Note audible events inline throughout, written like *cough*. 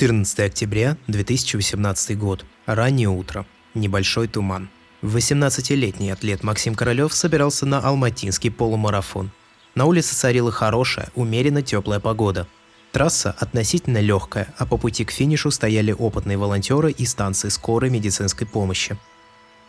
14 октября 2018 год. Раннее утро. Небольшой туман. 18-летний атлет Максим Королев собирался на алматинский полумарафон. На улице царила хорошая, умеренно теплая погода. Трасса относительно легкая, а по пути к финишу стояли опытные волонтеры и станции скорой медицинской помощи.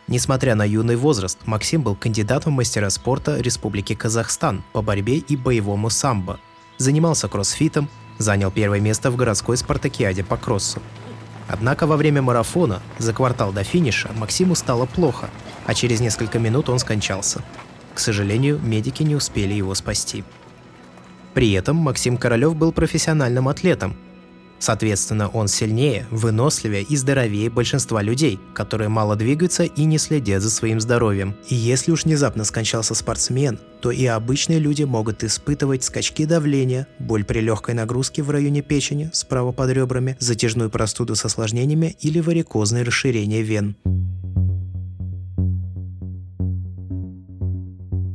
Несмотря на юный возраст, Максим был кандидатом мастера спорта Республики Казахстан по борьбе и боевому самбо. Занимался кроссфитом, занял первое место в городской спартакиаде по кроссу. Однако во время марафона, за квартал до финиша, Максиму стало плохо, а через несколько минут он скончался. К сожалению, медики не успели его спасти. При этом Максим Королев был профессиональным атлетом, Соответственно, он сильнее, выносливее и здоровее большинства людей, которые мало двигаются и не следят за своим здоровьем. И если уж внезапно скончался спортсмен, то и обычные люди могут испытывать скачки давления, боль при легкой нагрузке в районе печени, справа под ребрами, затяжную простуду с осложнениями или варикозное расширение вен.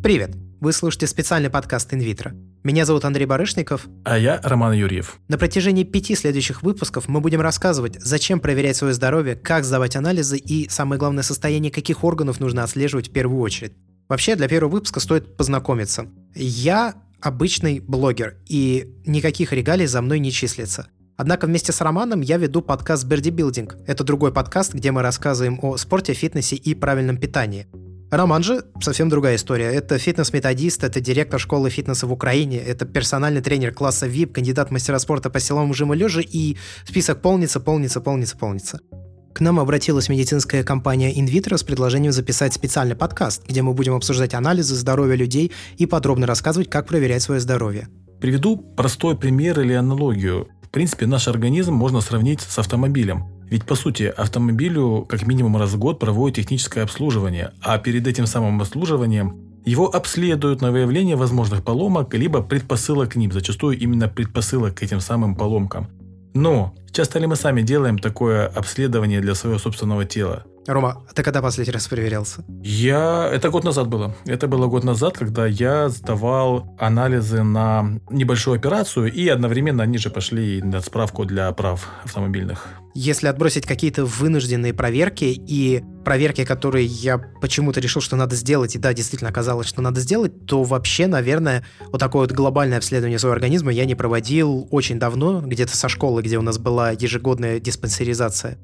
Привет! Вы слушаете специальный подкаст «Инвитро». Меня зовут Андрей Барышников. А я Роман Юрьев. На протяжении пяти следующих выпусков мы будем рассказывать, зачем проверять свое здоровье, как сдавать анализы и, самое главное, состояние каких органов нужно отслеживать в первую очередь. Вообще, для первого выпуска стоит познакомиться. Я обычный блогер, и никаких регалий за мной не числится. Однако вместе с Романом я веду подкаст «Берди Билдинг». Это другой подкаст, где мы рассказываем о спорте, фитнесе и правильном питании. Роман же совсем другая история. Это фитнес-методист, это директор школы фитнеса в Украине, это персональный тренер класса VIP, кандидат мастера спорта по силовому жиму лежа, и список полнится, полнится, полнится, полнится. К нам обратилась медицинская компания InVitro с предложением записать специальный подкаст, где мы будем обсуждать анализы здоровья людей и подробно рассказывать, как проверять свое здоровье. Приведу простой пример или аналогию. В принципе, наш организм можно сравнить с автомобилем. Ведь, по сути, автомобилю как минимум раз в год проводят техническое обслуживание, а перед этим самым обслуживанием его обследуют на выявление возможных поломок, либо предпосылок к ним, зачастую именно предпосылок к этим самым поломкам. Но часто ли мы сами делаем такое обследование для своего собственного тела? Рома, а ты когда последний раз проверялся? Я... Это год назад было. Это было год назад, когда я сдавал анализы на небольшую операцию, и одновременно они же пошли на справку для прав автомобильных. Если отбросить какие-то вынужденные проверки и проверки, которые я почему-то решил, что надо сделать, и да, действительно оказалось, что надо сделать, то вообще, наверное, вот такое вот глобальное обследование своего организма я не проводил очень давно, где-то со школы, где у нас была ежегодная диспансеризация.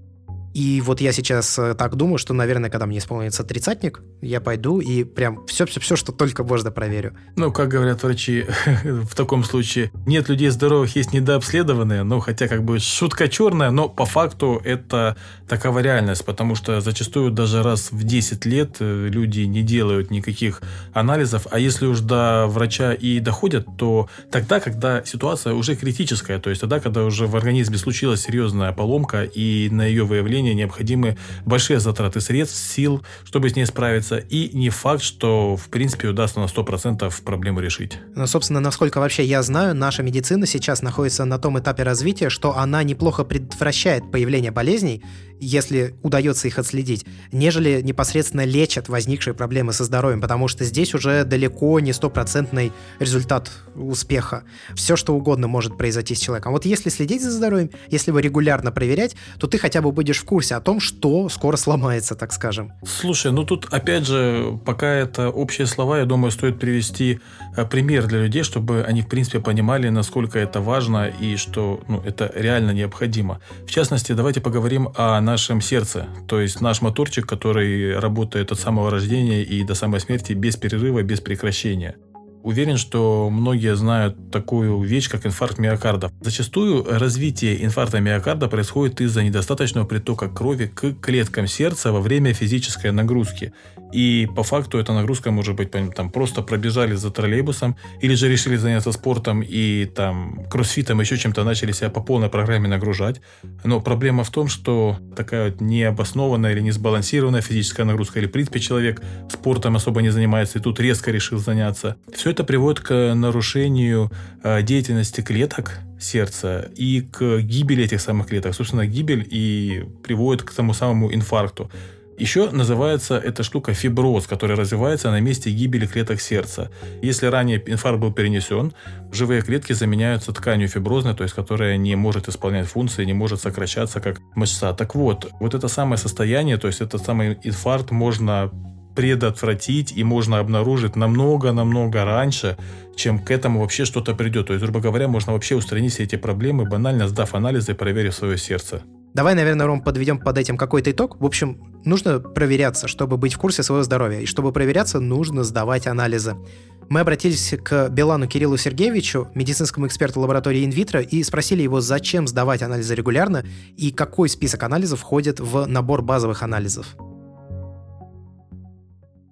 И вот я сейчас э, так думаю, что, наверное, когда мне исполнится тридцатник, я пойду и прям все-все-все, что только можно, проверю. Ну, как говорят врачи *laughs* в таком случае, нет людей здоровых, есть недообследованные, ну, хотя как бы шутка черная, но по факту это такова реальность, потому что зачастую даже раз в 10 лет э, люди не делают никаких анализов, а если уж до врача и доходят, то тогда, когда ситуация уже критическая, то есть тогда, когда уже в организме случилась серьезная поломка и на ее выявление лечения необходимы большие затраты средств, сил, чтобы с ней справиться, и не факт, что, в принципе, удастся на 100% проблему решить. Ну, собственно, насколько вообще я знаю, наша медицина сейчас находится на том этапе развития, что она неплохо предотвращает появление болезней, если удается их отследить, нежели непосредственно лечат возникшие проблемы со здоровьем, потому что здесь уже далеко не стопроцентный результат успеха. Все, что угодно может произойти с человеком. Вот если следить за здоровьем, если его регулярно проверять, то ты хотя бы будешь в курсе о том, что скоро сломается, так скажем. Слушай, ну тут опять же, пока это общие слова, я думаю, стоит привести э, пример для людей, чтобы они в принципе понимали, насколько это важно и что ну, это реально необходимо. В частности, давайте поговорим о нашем сердце, то есть наш моторчик, который работает от самого рождения и до самой смерти без перерыва, без прекращения. Уверен, что многие знают такую вещь, как инфаркт миокарда. Зачастую развитие инфаркта миокарда происходит из-за недостаточного притока крови к клеткам сердца во время физической нагрузки. И по факту эта нагрузка может быть там просто пробежали за троллейбусом или же решили заняться спортом и там кроссфитом, еще чем-то начали себя по полной программе нагружать. Но проблема в том, что такая вот необоснованная или несбалансированная физическая нагрузка или в принципе человек спортом особо не занимается и тут резко решил заняться. Все это приводит к нарушению э, деятельности клеток сердца и к гибели этих самых клеток. Собственно, гибель и приводит к тому самому инфаркту. Еще называется эта штука фиброз, который развивается на месте гибели клеток сердца. Если ранее инфаркт был перенесен, живые клетки заменяются тканью фиброзной, то есть которая не может исполнять функции, не может сокращаться как мышца. Так вот, вот это самое состояние, то есть этот самый инфаркт можно предотвратить и можно обнаружить намного-намного раньше, чем к этому вообще что-то придет. То есть, грубо говоря, можно вообще устранить все эти проблемы, банально сдав анализы и проверив свое сердце. Давай, наверное, Ром, подведем под этим какой-то итог. В общем, нужно проверяться, чтобы быть в курсе своего здоровья. И чтобы проверяться, нужно сдавать анализы. Мы обратились к Белану Кириллу Сергеевичу, медицинскому эксперту лаборатории инвитро, и спросили его, зачем сдавать анализы регулярно и какой список анализов входит в набор базовых анализов.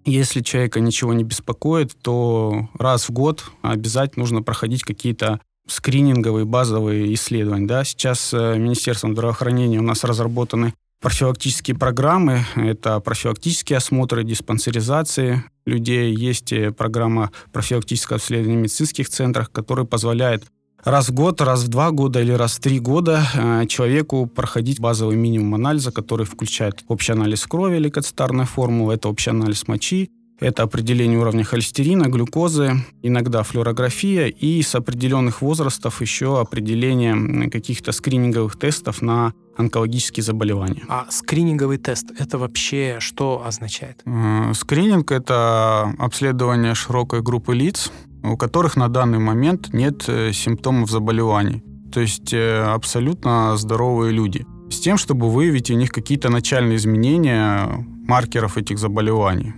Если человека ничего не беспокоит, то раз в год обязательно нужно проходить какие-то скрининговые базовые исследования. Да? Сейчас э, Министерством здравоохранения у нас разработаны профилактические программы. Это профилактические осмотры, диспансеризации людей. Есть э, программа профилактического обследования в медицинских центрах, которая позволяет раз в год, раз в два года или раз в три года э, человеку проходить базовый минимум анализа, который включает общий анализ крови, лейкоцитарная формула, это общий анализ мочи, это определение уровня холестерина, глюкозы, иногда флюорография и с определенных возрастов еще определение каких-то скрининговых тестов на онкологические заболевания. А скрининговый тест – это вообще что означает? Э, скрининг – это обследование широкой группы лиц, у которых на данный момент нет э, симптомов заболеваний. То есть э, абсолютно здоровые люди. С тем, чтобы выявить у них какие-то начальные изменения маркеров этих заболеваний.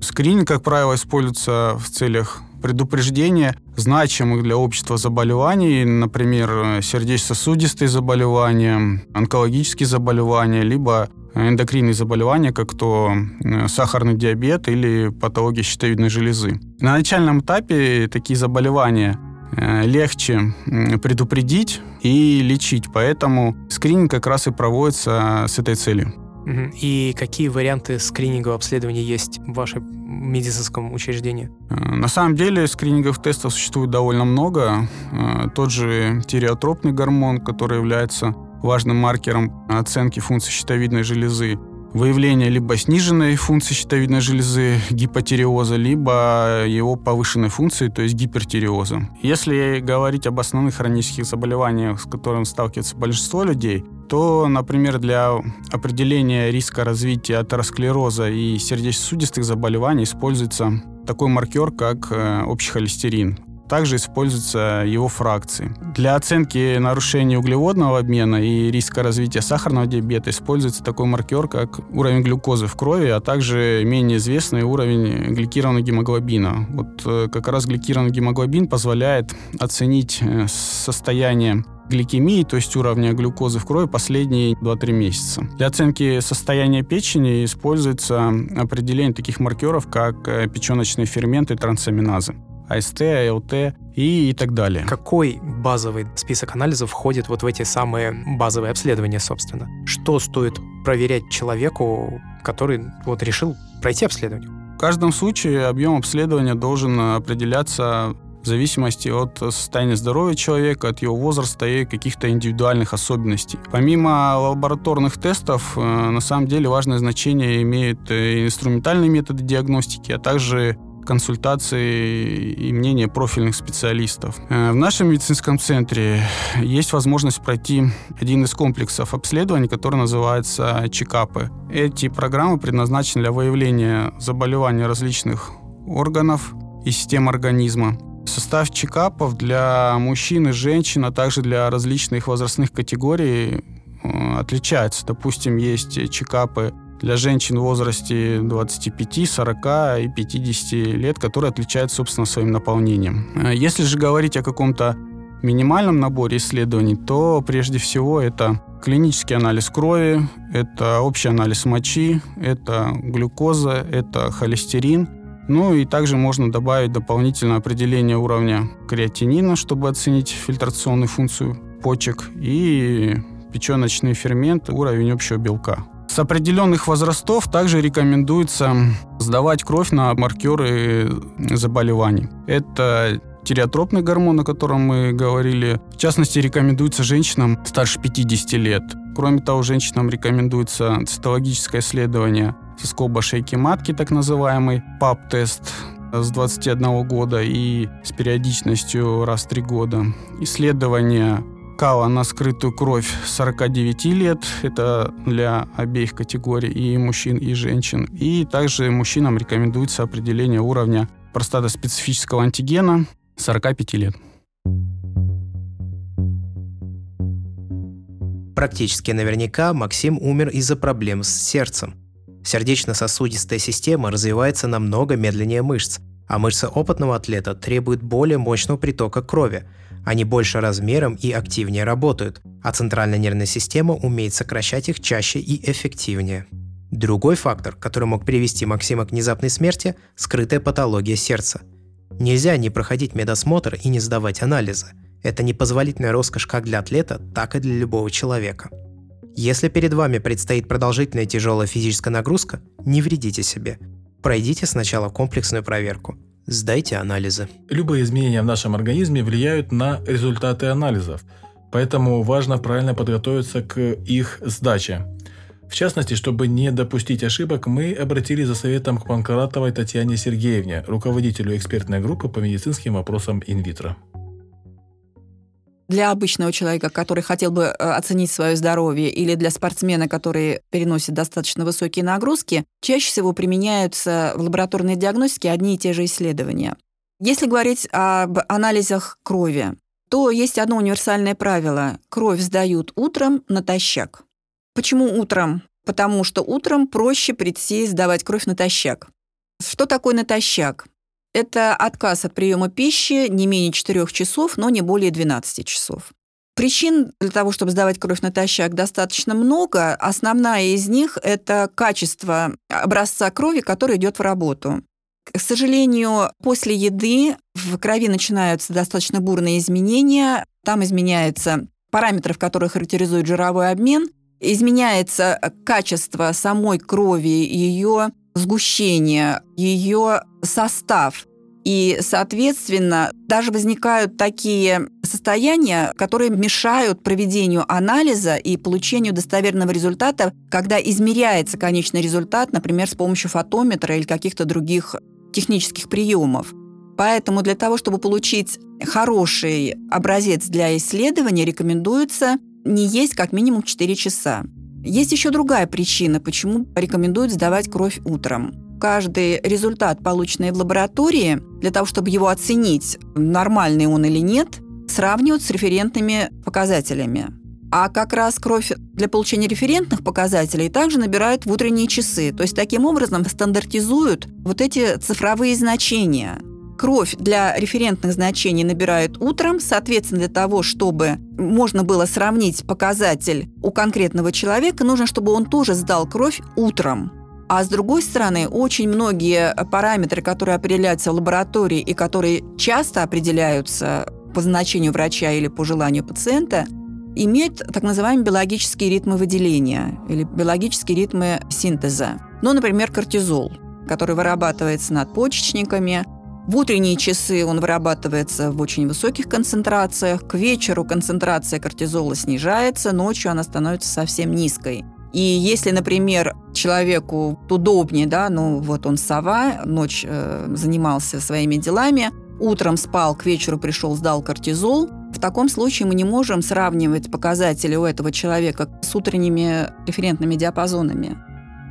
Скрининг, как правило, используется в целях предупреждения значимых для общества заболеваний, например, сердечно-сосудистые заболевания, онкологические заболевания, либо эндокринные заболевания, как то э, сахарный диабет или патология щитовидной железы. На начальном этапе такие заболевания э, легче предупредить и лечить, поэтому скрининг как раз и проводится с этой целью. И какие варианты скринингового обследования есть в вашем медицинском учреждении? Э, на самом деле скрининговых тестов существует довольно много. Э, тот же тиреотропный гормон, который является важным маркером оценки функции щитовидной железы, выявление либо сниженной функции щитовидной железы, гипотиреоза, либо его повышенной функции, то есть гипертиреоза. Если говорить об основных хронических заболеваниях, с которыми сталкивается большинство людей, то, например, для определения риска развития атеросклероза и сердечно-сосудистых заболеваний используется такой маркер, как э, общий холестерин. Также используются его фракции. Для оценки нарушения углеводного обмена и риска развития сахарного диабета используется такой маркер, как уровень глюкозы в крови, а также менее известный уровень гликированного гемоглобина. Вот э, как раз гликированный гемоглобин позволяет оценить э, состояние гликемии, то есть уровня глюкозы в крови последние 2-3 месяца. Для оценки состояния печени используется определение таких маркеров, как э, печеночные ферменты трансаминазы. АСТ, АЛТ и, и так далее. Какой базовый список анализов входит вот в эти самые базовые обследования, собственно? Что стоит проверять человеку, который вот решил пройти обследование? В каждом случае объем обследования должен определяться в зависимости от состояния здоровья человека, от его возраста и каких-то индивидуальных особенностей. Помимо лабораторных тестов, э, на самом деле важное значение имеют инструментальные методы диагностики, а также консультации и мнения профильных специалистов. Э, в нашем медицинском центре есть возможность пройти один из комплексов обследований, который называется чекапы. Эти программы предназначены для выявления заболеваний различных органов и систем организма. Состав чекапов для мужчин и женщин, а также для различных возрастных категорий э, отличается. Допустим, есть чекапы для женщин в возрасте 25, 40 и 50 лет, которые отличаются, собственно, своим наполнением. Э, если же говорить о каком-то минимальном наборе исследований, то прежде всего это клинический анализ крови, это общий анализ мочи, это глюкоза, это холестерин. Ну и также можно добавить дополнительное определение уровня креатинина, чтобы оценить фильтрационную функцию почек и печеночные ферменты, уровень общего белка. С определенных возрастов также рекомендуется сдавать кровь на маркеры заболеваний. Это тиреотропный гормон, о котором мы говорили. В частности, рекомендуется женщинам старше 50 лет. Кроме того, женщинам рекомендуется цитологическое исследование соскоба шейки матки, так называемый ПАП-тест с 21 года и с периодичностью раз в 3 года. Исследование КАЛа на скрытую кровь 49 лет. Это для обеих категорий, и мужчин, и женщин. И также мужчинам рекомендуется определение уровня простатоспецифического антигена 45 лет. Практически наверняка Максим умер из-за проблем с сердцем. Сердечно-сосудистая система развивается намного медленнее мышц, а мышцы опытного атлета требуют более мощного притока крови. Они больше размером и активнее работают, а центральная нервная система умеет сокращать их чаще и эффективнее. Другой фактор, который мог привести Максима к внезапной смерти – скрытая патология сердца. Нельзя не проходить медосмотр и не сдавать анализы. Это непозволительная роскошь как для атлета, так и для любого человека. Если перед вами предстоит продолжительная тяжелая физическая нагрузка, не вредите себе. Пройдите сначала комплексную проверку. Сдайте анализы. Любые изменения в нашем организме влияют на результаты анализов, поэтому важно правильно подготовиться к их сдаче. В частности, чтобы не допустить ошибок, мы обратились за советом к Панкратовой Татьяне Сергеевне, руководителю экспертной группы по медицинским вопросам инвитро. Для обычного человека, который хотел бы э, оценить свое здоровье, или для спортсмена, который переносит достаточно высокие нагрузки, чаще всего применяются в лабораторной диагностике одни и те же исследования. Если говорить об анализах крови, то есть одно универсальное правило. Кровь сдают утром натощак. Почему утром? Потому что утром проще прийти сдавать кровь натощак. Что такое натощак? Это отказ от приема пищи не менее 4 часов, но не более 12 часов. Причин для того, чтобы сдавать кровь натощак, достаточно много. Основная из них – это качество образца крови, который идет в работу. К сожалению, после еды в крови начинаются достаточно бурные изменения. Там изменяются параметры, которые характеризуют жировой обмен – изменяется качество самой крови, ее сгущение, ее состав. И, соответственно, даже возникают такие состояния, которые мешают проведению анализа и получению достоверного результата, когда измеряется конечный результат, например, с помощью фотометра или каких-то других технических приемов. Поэтому для того, чтобы получить хороший образец для исследования, рекомендуется не есть как минимум 4 часа. Есть еще другая причина, почему рекомендуют сдавать кровь утром. Каждый результат, полученный в лаборатории, для того, чтобы его оценить, нормальный он или нет, сравнивают с референтными показателями. А как раз кровь для получения референтных показателей также набирают в утренние часы. То есть таким образом стандартизуют вот эти цифровые значения – кровь для референтных значений набирают утром, соответственно, для того, чтобы можно было сравнить показатель у конкретного человека, нужно, чтобы он тоже сдал кровь утром. А с другой стороны, очень многие параметры, которые определяются в лаборатории и которые часто определяются по значению врача или по желанию пациента, имеют так называемые биологические ритмы выделения или биологические ритмы синтеза. Ну, например, кортизол, который вырабатывается надпочечниками, в утренние часы он вырабатывается в очень высоких концентрациях, к вечеру концентрация кортизола снижается, ночью она становится совсем низкой. И если, например, человеку удобнее, да, ну вот он сова, ночь э, занимался своими делами, утром спал, к вечеру пришел, сдал кортизол, в таком случае мы не можем сравнивать показатели у этого человека с утренними референтными диапазонами.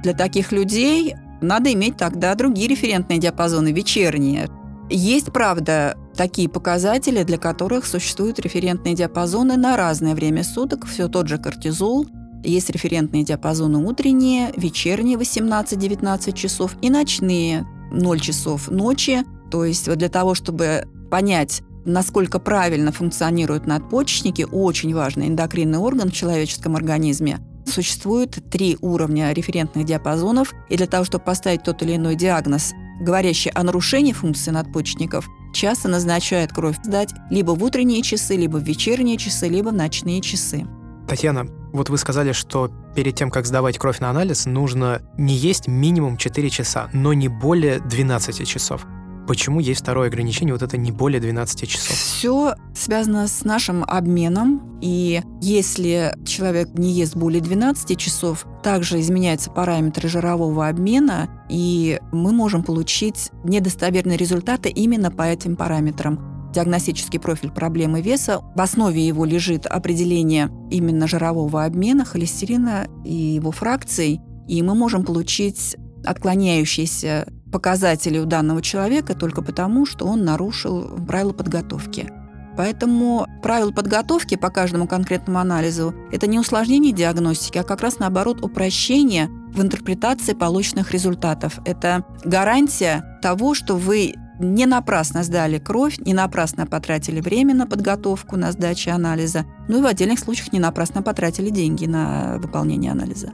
Для таких людей надо иметь тогда другие референтные диапазоны, вечерние, есть, правда, такие показатели, для которых существуют референтные диапазоны на разное время суток, все тот же кортизол, есть референтные диапазоны утренние, вечерние 18-19 часов и ночные 0 часов ночи. То есть вот для того, чтобы понять, насколько правильно функционируют надпочечники, очень важный эндокринный орган в человеческом организме, Существует три уровня референтных диапазонов, и для того, чтобы поставить тот или иной диагноз, говорящий о нарушении функции надпочечников, часто назначают кровь сдать либо в утренние часы, либо в вечерние часы, либо в ночные часы. Татьяна, вот вы сказали, что перед тем, как сдавать кровь на анализ, нужно не есть минимум 4 часа, но не более 12 часов. Почему есть второе ограничение, вот это не более 12 часов? Все связано с нашим обменом, и если человек не ест более 12 часов, также изменяются параметры жирового обмена, и мы можем получить недостоверные результаты именно по этим параметрам диагностический профиль проблемы веса. В основе его лежит определение именно жирового обмена, холестерина и его фракций. И мы можем получить отклоняющиеся показатели у данного человека только потому, что он нарушил правила подготовки. Поэтому правила подготовки по каждому конкретному анализу – это не усложнение диагностики, а как раз наоборот упрощение в интерпретации полученных результатов. Это гарантия того, что вы не напрасно сдали кровь, не напрасно потратили время на подготовку, на сдачу анализа, ну и в отдельных случаях не напрасно потратили деньги на выполнение анализа.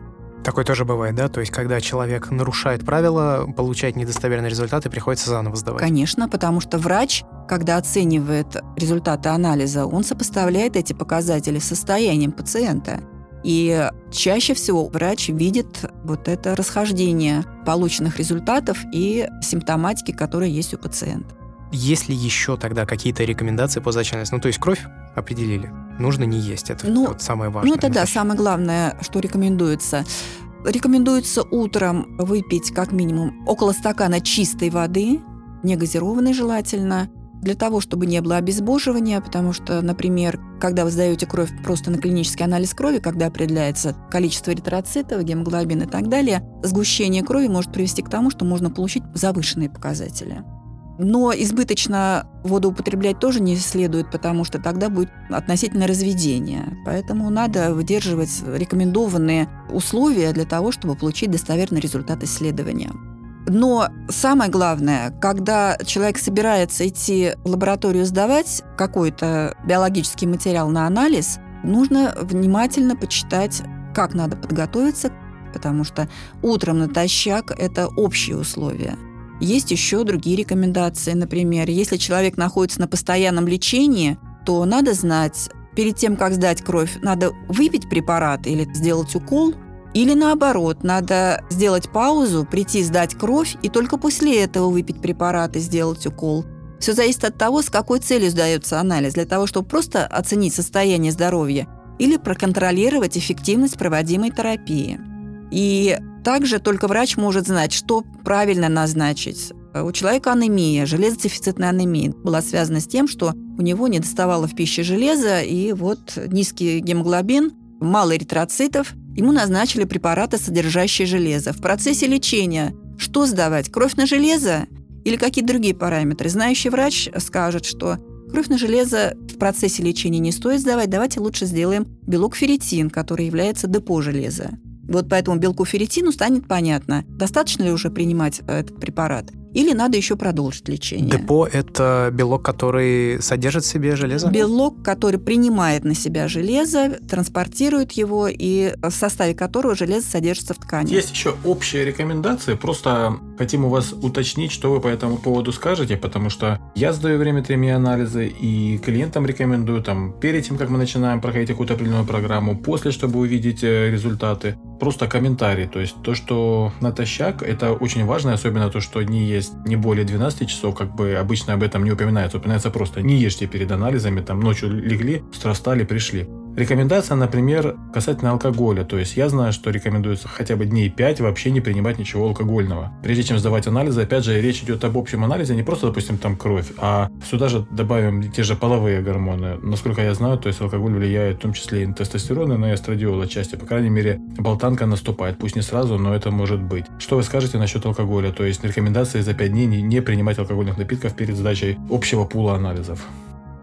Такое тоже бывает, да? То есть, когда человек нарушает правила, получает недостоверные результаты, приходится заново сдавать. Конечно, потому что врач, когда оценивает результаты анализа, он сопоставляет эти показатели с состоянием пациента. И чаще всего врач видит вот это расхождение полученных результатов и симптоматики, которая есть у пациента. Есть ли еще тогда какие-то рекомендации по анализа? Ну, то есть кровь определили, нужно не есть, это ну, вот самое важное. Ну, это да, самое главное, что рекомендуется. Рекомендуется утром выпить как минимум около стакана чистой воды, не газированной желательно, для того, чтобы не было обезбоживания, потому что, например, когда вы сдаете кровь просто на клинический анализ крови, когда определяется количество эритроцитов, гемоглобин и так далее, сгущение крови может привести к тому, что можно получить завышенные показатели. Но избыточно воду употреблять тоже не следует, потому что тогда будет относительно разведение. Поэтому надо выдерживать рекомендованные условия для того, чтобы получить достоверный результат исследования. Но самое главное, когда человек собирается идти в лабораторию сдавать какой-то биологический материал на анализ, нужно внимательно почитать, как надо подготовиться, потому что утром натощак – это общие условия. Есть еще другие рекомендации. Например, если человек находится на постоянном лечении, то надо знать, перед тем, как сдать кровь, надо выпить препарат или сделать укол – или наоборот, надо сделать паузу, прийти сдать кровь и только после этого выпить препарат и сделать укол. Все зависит от того, с какой целью сдается анализ. Для того, чтобы просто оценить состояние здоровья или проконтролировать эффективность проводимой терапии. И также только врач может знать, что правильно назначить. У человека анемия, железодефицитная анемия была связана с тем, что у него не доставало в пище железа, и вот низкий гемоглобин, мало эритроцитов – Ему назначили препараты, содержащие железо. В процессе лечения что сдавать? Кровь на железо или какие-то другие параметры? Знающий врач скажет, что кровь на железо в процессе лечения не стоит сдавать, давайте лучше сделаем белок ферритин, который является депо железа. Вот поэтому белку ферритину станет понятно, достаточно ли уже принимать этот препарат или надо еще продолжить лечение. Депо – это белок, который содержит в себе железо? Белок, который принимает на себя железо, транспортирует его, и в составе которого железо содержится в ткани. Есть еще общие рекомендации, просто хотим у вас уточнить, что вы по этому поводу скажете, потому что я сдаю временными анализы, и клиентам рекомендую там перед тем, как мы начинаем проходить какую-то определенную программу, после, чтобы увидеть э, результаты. Просто комментарий, то есть то, что натощак, это очень важно, особенно то, что не есть не более 12 часов, как бы обычно об этом не упоминается. Упоминается просто не ешьте перед анализами, там ночью легли, с стали, пришли. Рекомендация, например, касательно алкоголя. То есть я знаю, что рекомендуется хотя бы дней 5 вообще не принимать ничего алкогольного. Прежде чем сдавать анализы, опять же, речь идет об общем анализе, не просто, допустим, там кровь, а сюда же добавим те же половые гормоны. Насколько я знаю, то есть алкоголь влияет в том числе и на тестостерон, и на эстрадиол отчасти. По крайней мере, болтанка наступает. Пусть не сразу, но это может быть. Что вы скажете насчет алкоголя? То есть рекомендации за 5 дней не принимать алкогольных напитков перед сдачей общего пула анализов.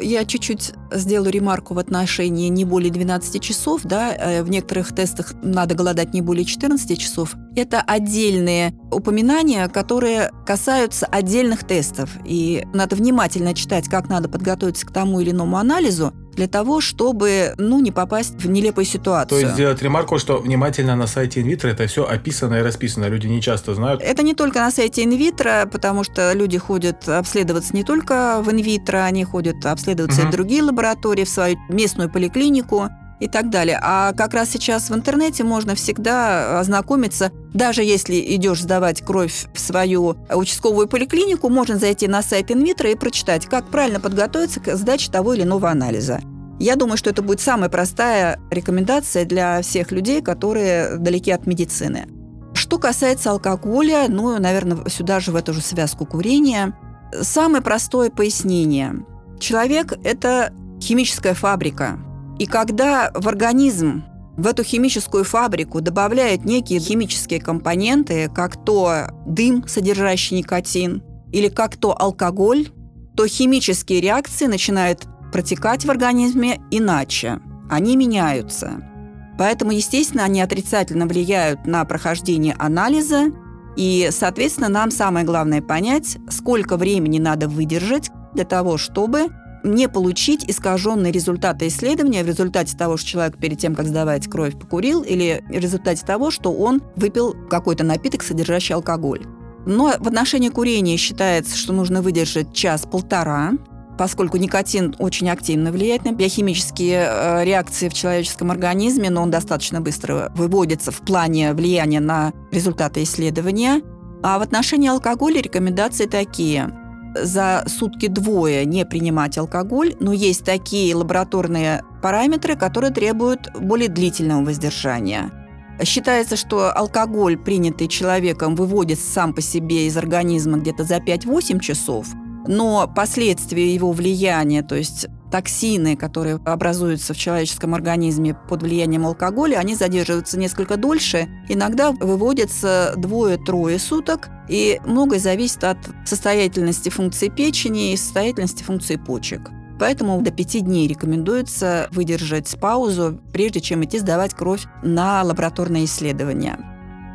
Я чуть-чуть сделаю ремарку в отношении не более 12 часов. Да? Э, в некоторых тестах надо голодать не более 14 часов. Это отдельные упоминания, которые касаются отдельных тестов. И надо внимательно читать, как надо подготовиться к тому или иному анализу, для того, чтобы ну, не попасть в нелепую ситуацию. То есть сделать ремарку, что внимательно на сайте инвитро это все описано и расписано. Люди не часто знают. Это не только на сайте инвитро, потому что люди ходят обследоваться не только в инвитро, они ходят обследоваться угу. и в другие лаборатории, в свою местную поликлинику. И так далее. А как раз сейчас в интернете можно всегда ознакомиться, даже если идешь сдавать кровь в свою участковую поликлинику, можно зайти на сайт инвитро и прочитать, как правильно подготовиться к сдаче того или иного анализа. Я думаю, что это будет самая простая рекомендация для всех людей, которые далеки от медицины. Что касается алкоголя, ну, наверное, сюда же в эту же связку курения. Самое простое пояснение. Человек – это химическая фабрика. И когда в организм, в эту химическую фабрику добавляют некие химические компоненты, как то дым, содержащий никотин, или как то алкоголь, то химические реакции начинают протекать в организме иначе. Они меняются. Поэтому, естественно, они отрицательно влияют на прохождение анализа, и, соответственно, нам самое главное понять, сколько времени надо выдержать для того, чтобы не получить искаженные результаты исследования в результате того, что человек перед тем, как сдавать кровь, покурил, или в результате того, что он выпил какой-то напиток, содержащий алкоголь. Но в отношении курения считается, что нужно выдержать час-полтора, поскольку никотин очень активно влияет на биохимические э, реакции в человеческом организме, но он достаточно быстро выводится в плане влияния на результаты исследования. А в отношении алкоголя рекомендации такие. За сутки двое не принимать алкоголь, но есть такие лабораторные параметры, которые требуют более длительного воздержания. Считается, что алкоголь, принятый человеком, выводится сам по себе из организма где-то за 5-8 часов – но последствия его влияния, то есть токсины, которые образуются в человеческом организме под влиянием алкоголя, они задерживаются несколько дольше. Иногда выводятся двое-трое суток, и многое зависит от состоятельности функции печени и состоятельности функции почек. Поэтому до пяти дней рекомендуется выдержать паузу, прежде чем идти сдавать кровь на лабораторные исследования.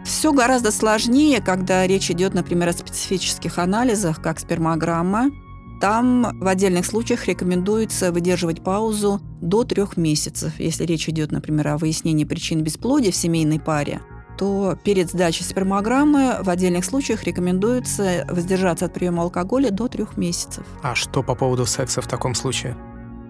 Все гораздо сложнее, когда речь идет, например, о специфических анализах, как спермограмма. Там в отдельных случаях рекомендуется выдерживать паузу до трех месяцев. Если речь идет, например, о выяснении причин бесплодия в семейной паре, то перед сдачей спермограммы в отдельных случаях рекомендуется воздержаться от приема алкоголя до трех месяцев. А что по поводу секса в таком случае?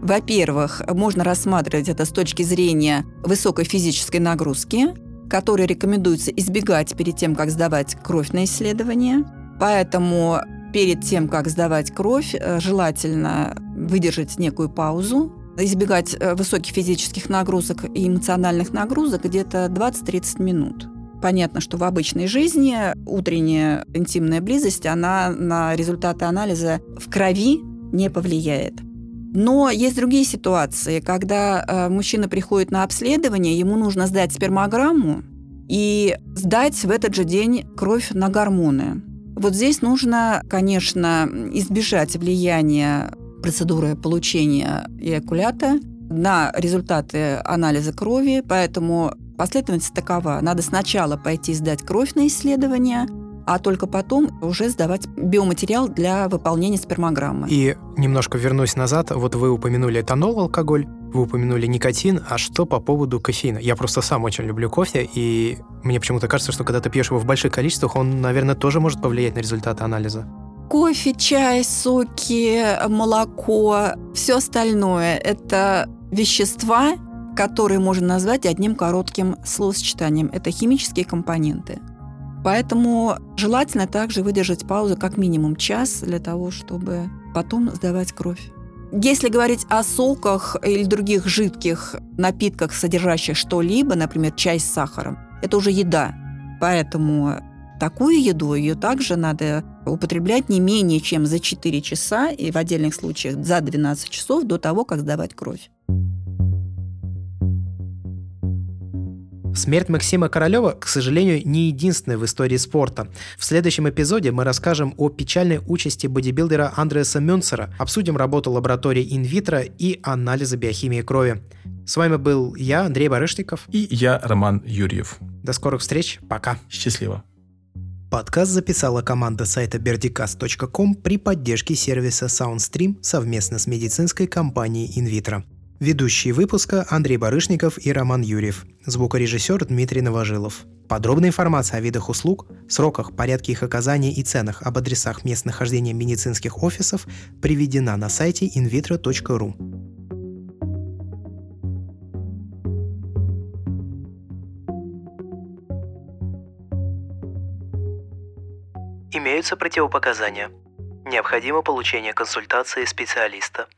Во-первых, можно рассматривать это с точки зрения высокой физической нагрузки, которые рекомендуется избегать перед тем, как сдавать кровь на исследование. Поэтому перед тем, как сдавать кровь, э, желательно выдержать некую паузу, избегать э, высоких физических нагрузок и эмоциональных нагрузок где-то 20-30 минут. Понятно, что в обычной жизни утренняя интимная близость, она на результаты анализа в крови не повлияет. Но есть другие ситуации, когда э, мужчина приходит на обследование, ему нужно сдать спермограмму и сдать в этот же день кровь на гормоны. Вот здесь нужно, конечно, избежать влияния процедуры получения эякулята на результаты анализа крови, поэтому последовательность такова. Надо сначала пойти сдать кровь на исследование, а только потом уже сдавать биоматериал для выполнения спермограммы. И немножко вернусь назад. Вот вы упомянули этанол, алкоголь, вы упомянули никотин, а что по поводу кофеина? Я просто сам очень люблю кофе, и мне почему-то кажется, что когда ты пьешь его в больших количествах, он, наверное, тоже может повлиять на результаты анализа. Кофе, чай, соки, молоко, все остальное – это вещества, которые можно назвать одним коротким словосочетанием. Это химические компоненты. Поэтому желательно также выдержать паузу как минимум час для того, чтобы потом сдавать кровь. Если говорить о соках или других жидких напитках, содержащих что-либо, например, чай с сахаром, это уже еда. Поэтому такую еду ее также надо употреблять не менее чем за 4 часа и в отдельных случаях за 12 часов до того, как сдавать кровь. Смерть Максима Королева, к сожалению, не единственная в истории спорта. В следующем эпизоде мы расскажем о печальной участи бодибилдера Андреаса Мюнцера, обсудим работу лаборатории инвитро и анализа биохимии крови. С вами был я, Андрей Барышников. И я, Роман Юрьев. До скорых встреч. Пока. Счастливо. Подкаст записала команда сайта berdicast.com при поддержке сервиса SoundStream совместно с медицинской компанией InVitro. Ведущие выпуска Андрей Барышников и Роман Юрьев. Звукорежиссер Дмитрий Новожилов. Подробная информация о видах услуг, сроках, порядке их оказания и ценах об адресах мест нахождения медицинских офисов приведена на сайте invitro.ru. Имеются противопоказания. Необходимо получение консультации специалиста.